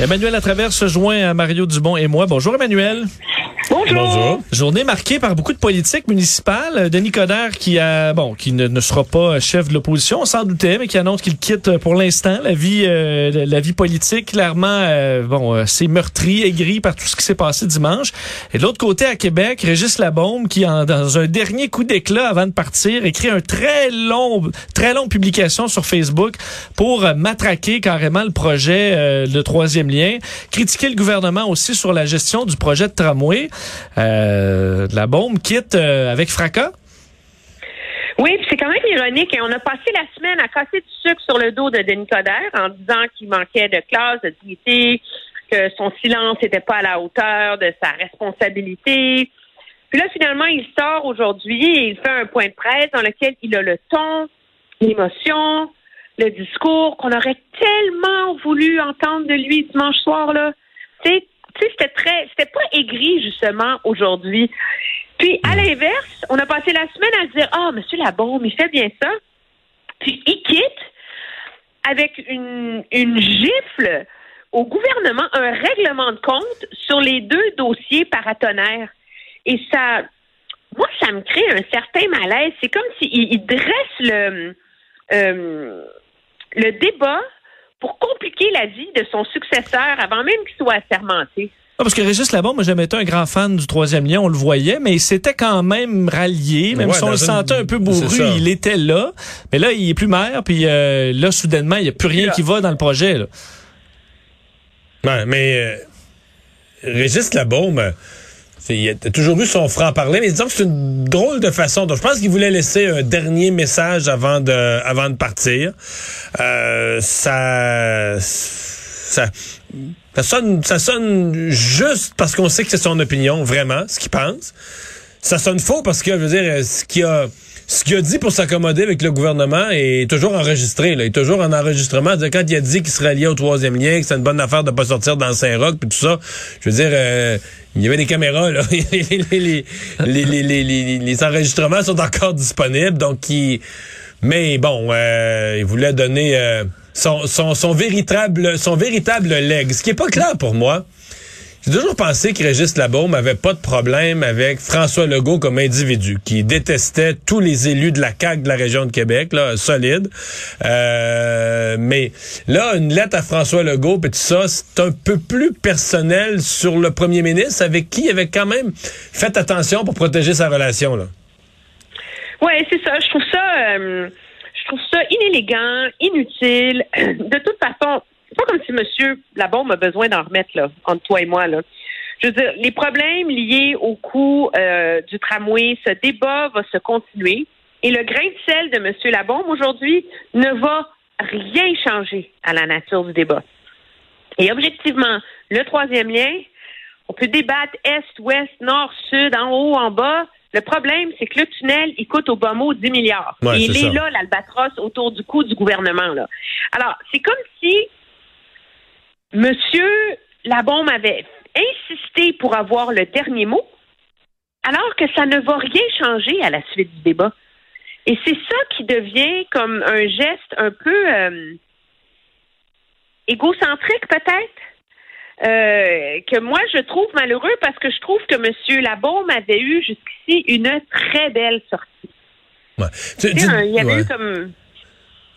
Emmanuel Latraverse se joint à Mario Dubon et moi. Bonjour Emmanuel. Bonjour. Journée marquée par beaucoup de politiques municipales. Denis Coderre qui a bon qui ne, ne sera pas chef de l'opposition, on s'en doutait, mais qui annonce qu'il quitte pour l'instant la vie euh, la vie politique. Clairement, euh, bon, euh, c'est meurtri, aigri par tout ce qui s'est passé dimanche. Et de l'autre côté à Québec, Régis Labaume qui en, dans un dernier coup d'éclat avant de partir écrit un très long très longue publication sur Facebook pour matraquer carrément le projet de troisième lien, critiquer le gouvernement aussi sur la gestion du projet de tramway. Euh, la bombe quitte euh, avec fracas. Oui, puis c'est quand même ironique. Et on a passé la semaine à casser du sucre sur le dos de Denis Coderre en disant qu'il manquait de classe, de dignité, que son silence n'était pas à la hauteur de sa responsabilité. Puis là, finalement, il sort aujourd'hui et il fait un point de presse dans lequel il a le ton, l'émotion, le discours qu'on aurait tellement voulu entendre de lui dimanche soir là. Tu sais, c'était très, c'était pas aigri, justement, aujourd'hui. Puis, à l'inverse, on a passé la semaine à dire, ah, oh, monsieur Labaume, il fait bien ça. Puis, il quitte avec une, une gifle au gouvernement, un règlement de compte sur les deux dossiers paratonnerres. Et ça, moi, ça me crée un certain malaise. C'est comme s'il dresse le, euh, le débat pour compliquer la vie de son successeur avant même qu'il soit assermenté. Ah, parce que Régis Labon, moi, jamais été un grand fan du troisième lien, on le voyait, mais il s'était quand même rallié, même si on le sentait un peu bourru, il était là. Mais là, il est plus maire, puis euh, là, soudainement, il n'y a plus rien qui va dans le projet. Là. Ouais, mais euh, Régis Labaume, il a toujours eu son franc-parler, mais disons que c'est une drôle de façon. Donc, je pense qu'il voulait laisser un dernier message avant de, avant de partir. Euh, ça, ça, ça sonne, ça sonne juste parce qu'on sait que c'est son opinion, vraiment, ce qu'il pense. Ça sonne faux parce que, je veux dire, ce qu'il a, ce qu'il a dit pour s'accommoder avec le gouvernement est toujours enregistré. Là. Il est toujours en enregistrement. Quand il a dit qu'il serait lié au troisième lien, que c'est une bonne affaire de pas sortir dans Saint-Roch, puis tout ça, je veux dire, euh, il y avait des caméras. Là. les, enregistrements sont encore disponibles. Donc, il... Mais bon, euh, il voulait donner euh, son, son, son, véritable, son véritable leg. Ce qui est pas clair pour moi. J'ai toujours pensé que Régis Labaume avait pas de problème avec François Legault comme individu, qui détestait tous les élus de la CAQ de la région de Québec, là, solide. Euh, mais là, une lettre à François Legault et tout ça, c'est un peu plus personnel sur le premier ministre, avec qui il avait quand même fait attention pour protéger sa relation. Là. Oui, c'est ça. Je trouve ça... Euh, je trouve ça inélégant, inutile. De toute façon, c'est pas comme si M. Labombe a besoin d'en remettre, là, entre toi et moi, là. Je veux dire, les problèmes liés au coût euh, du tramway, ce débat va se continuer. Et le grain de sel de M. Labombe aujourd'hui ne va rien changer à la nature du débat. Et objectivement, le troisième lien, on peut débattre est, ouest, nord, sud, en haut, en bas. Le problème, c'est que le tunnel, il coûte au bas mot 10 milliards. Et il est, là, l'albatros, autour du coût du gouvernement. Là. Alors, c'est comme si Monsieur Labombe avait insisté pour avoir le dernier mot, alors que ça ne va rien changer à la suite du débat. Et c'est ça qui devient comme un geste un peu euh, égocentrique, peut-être. Euh, que moi je trouve malheureux parce que je trouve que M. Labaume avait eu jusqu'ici une très belle sortie. Ouais. il y avait eu comme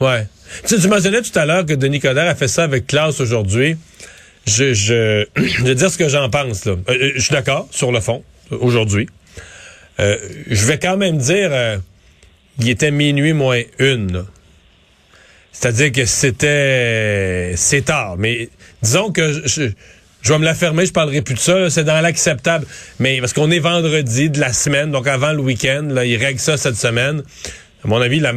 Ouais. Tu, tu mentionnais tout à l'heure que Denis Coderre a fait ça avec classe aujourd'hui. Je, je, je vais dire ce que j'en pense. Là. Euh, euh, je suis d'accord sur le fond, aujourd'hui. Euh, je vais quand même dire, euh, il était minuit moins une. C'est-à-dire que c'était... C'est tard. Mais disons que je, je, je vais me la fermer, je parlerai plus de ça. C'est dans l'acceptable. Mais parce qu'on est vendredi de la semaine, donc avant le week-end, là, il règle ça cette semaine. À mon avis, la,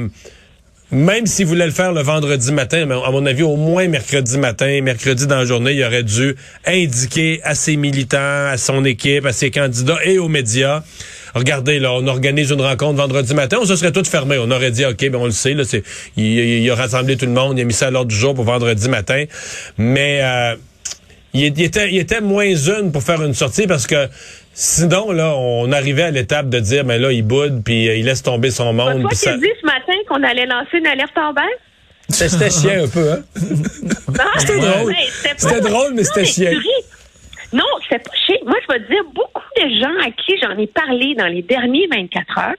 même s'il voulait le faire le vendredi matin, à mon avis, au moins mercredi matin, mercredi dans la journée, il aurait dû indiquer à ses militants, à son équipe, à ses candidats et aux médias. Regardez, là, on organise une rencontre vendredi matin, on se serait tous fermés. On aurait dit, OK, ben on le sait, là, c'est, il, il a rassemblé tout le monde, il a mis ça à l'ordre du jour pour vendredi matin. Mais euh, il, il était, il était moins une pour faire une sortie parce que sinon, là, on arrivait à l'étape de dire, mais là, il boude, puis euh, il laisse tomber son monde. toi qui ça- dit ce matin qu'on allait lancer une alerte en baisse? C'était chiant un peu, hein? Non, C'était drôle. mais c'était drôle, mais c'était tu ris. Non, c'est pas. Moi, je vais te dire, beaucoup de gens à qui j'en ai parlé dans les derniers 24 heures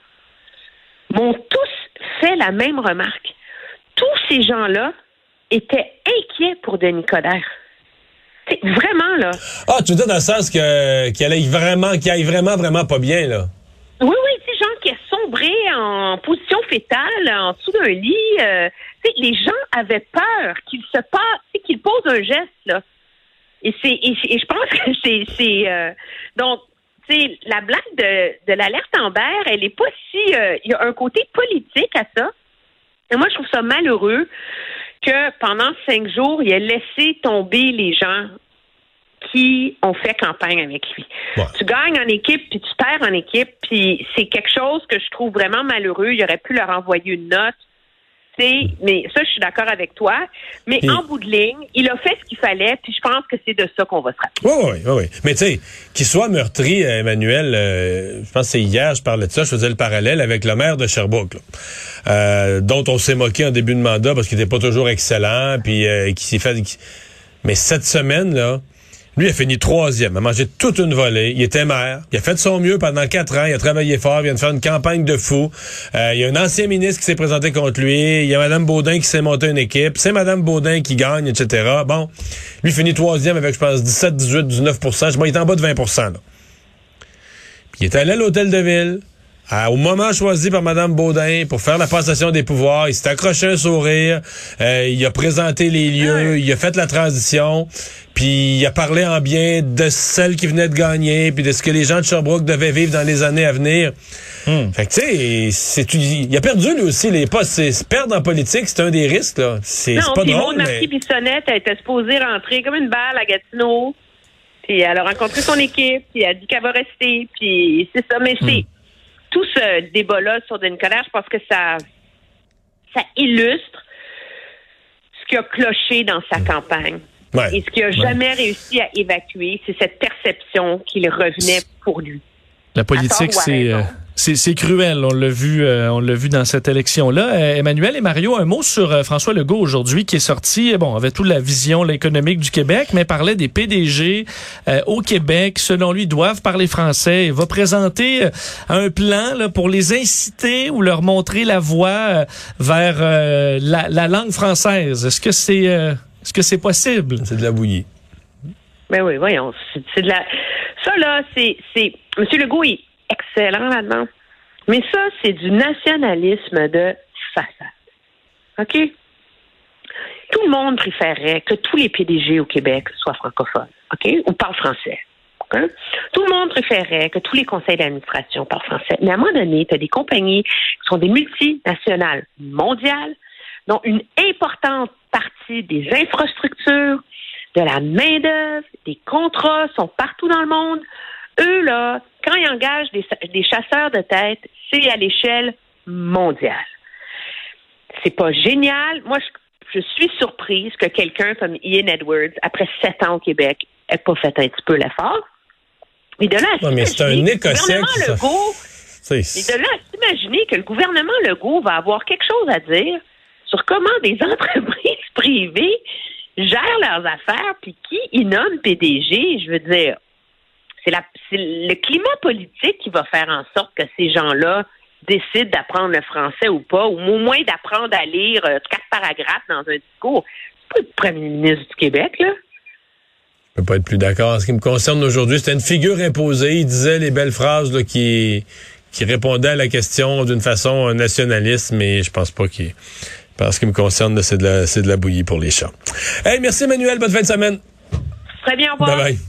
m'ont tous fait la même remarque. Tous ces gens-là étaient inquiets pour Denis Coderre. Vraiment, là. Ah, tu veux dire dans le sens que qu'il aille vraiment, qu'il aille vraiment, vraiment pas bien, là? Oui, oui, ces gens qui a sombré en position fétale, en dessous d'un lit. euh, tu sais, les gens avaient peur qu'il se passe, tu sais, qu'il pose un geste, là. Et c'est, et, et je pense que c'est, c'est euh, donc, tu sais, la blague de, de l'alerte Amber, elle est pas si, euh, il y a un côté politique à ça. Et moi, je trouve ça malheureux que pendant cinq jours, il ait laissé tomber les gens qui ont fait campagne avec lui. Ouais. Tu gagnes en équipe, puis tu perds en équipe, puis c'est quelque chose que je trouve vraiment malheureux. Il aurait pu leur envoyer une note. Mais ça, je suis d'accord avec toi. Mais en bout de ligne, il a fait ce qu'il fallait, puis je pense que c'est de ça qu'on va se rappeler. Oui, oui, oui. Mais tu sais, qu'il soit meurtri, euh, Emmanuel, euh, je pense que c'est hier, je parlais de ça, je faisais le parallèle avec le maire de Sherbrooke, là, euh, dont on s'est moqué en début de mandat parce qu'il n'était pas toujours excellent, puis euh, qui s'est fait... Mais cette semaine, là, lui a fini troisième, a mangé toute une volée. Il était maire. Il a fait de son mieux pendant quatre ans. Il a travaillé fort. Il vient de faire une campagne de fou. Euh, il y a un ancien ministre qui s'est présenté contre lui. Il y a Mme Baudin qui s'est montée une équipe. C'est Mme Baudin qui gagne, etc. Bon, lui finit troisième avec, je pense, 17, 18, 19% Je il est en bas de 20 là. Puis il est allé à l'hôtel de ville. À- au moment choisi par Mme Baudin pour faire la passation des pouvoirs, il s'est accroché un sourire, euh, il a présenté les lieux, il a fait la transition, puis il a parlé en bien de celle qui venait de gagner, puis de ce que les gens de Sherbrooke devaient vivre dans les années à venir. Fait que tu sais, c'est il a perdu lui aussi les postes. C'est se perdre en politique, c'est un des risques là. C'est c'est Non, pas puis drôle, mais Marquis-Bissonnette, elle était supposée rentrer comme une balle à Gatineau. Puis elle a rencontré son équipe, puis elle a dit qu'elle va rester. Puis c'est ça. Mais Hmm. c'est tout ce débat-là sur Denis Coderre, je pense que ça, ça illustre ce qui a cloché dans sa campagne. Ouais. Et ce qu'il n'a jamais réussi à évacuer, c'est cette perception qu'il revenait pour lui. La politique, c'est c'est c'est cruel. On l'a vu, euh, on l'a vu dans cette élection-là. Euh, Emmanuel et Mario, un mot sur euh, François Legault aujourd'hui qui est sorti. Bon, avait toute la vision économique du Québec, mais parlait des PDG euh, au Québec. Selon lui, doivent parler français. Il va présenter euh, un plan là, pour les inciter ou leur montrer la voie euh, vers euh, la, la langue française. Est-ce que c'est euh, est-ce que c'est possible? c'est de la bouillie. Ben oui, voyons. C'est c'est de la. Ça, là, c'est. c'est... M. Legault est excellent là-dedans. Mais ça, c'est du nationalisme de façade. OK? Tout le monde préférerait que tous les PDG au Québec soient francophones. OK? Ou parlent français. OK? Tout le monde préférerait que tous les conseils d'administration parlent français. Mais à un moment donné, tu as des compagnies qui sont des multinationales mondiales, dont une importante partie des infrastructures, de la main-d'œuvre, des contrats sont partout dans le monde. Eux, là, quand ils engagent des, des chasseurs de tête, c'est à l'échelle mondiale. C'est pas génial. Moi, je, je suis surprise que quelqu'un comme Ian Edwards, après sept ans au Québec, ait pas fait un petit peu l'effort. Mais de là Non, mais c'est un Écossais qui Legault de là à s'imaginer que le gouvernement Legault va avoir quelque chose à dire sur comment des entreprises privées gèrent leurs affaires, puis qui y nomme PDG, je veux dire, c'est le climat politique qui va faire en sorte que ces gens-là décide d'apprendre le français ou pas, ou au moins d'apprendre à lire euh, quatre paragraphes dans un discours. C'est pas le premier ministre du Québec, là. Je peux pas être plus d'accord. En ce qui me concerne aujourd'hui, c'était une figure imposée. Il disait les belles phrases là, qui, qui répondaient à la question d'une façon nationaliste, mais je pense pas qu'il... Ce qui me concerne, c'est de, la, de la bouillie pour les chats. Hey, merci Emmanuel. Bonne fin de semaine. Très bien, au revoir. Bye bye.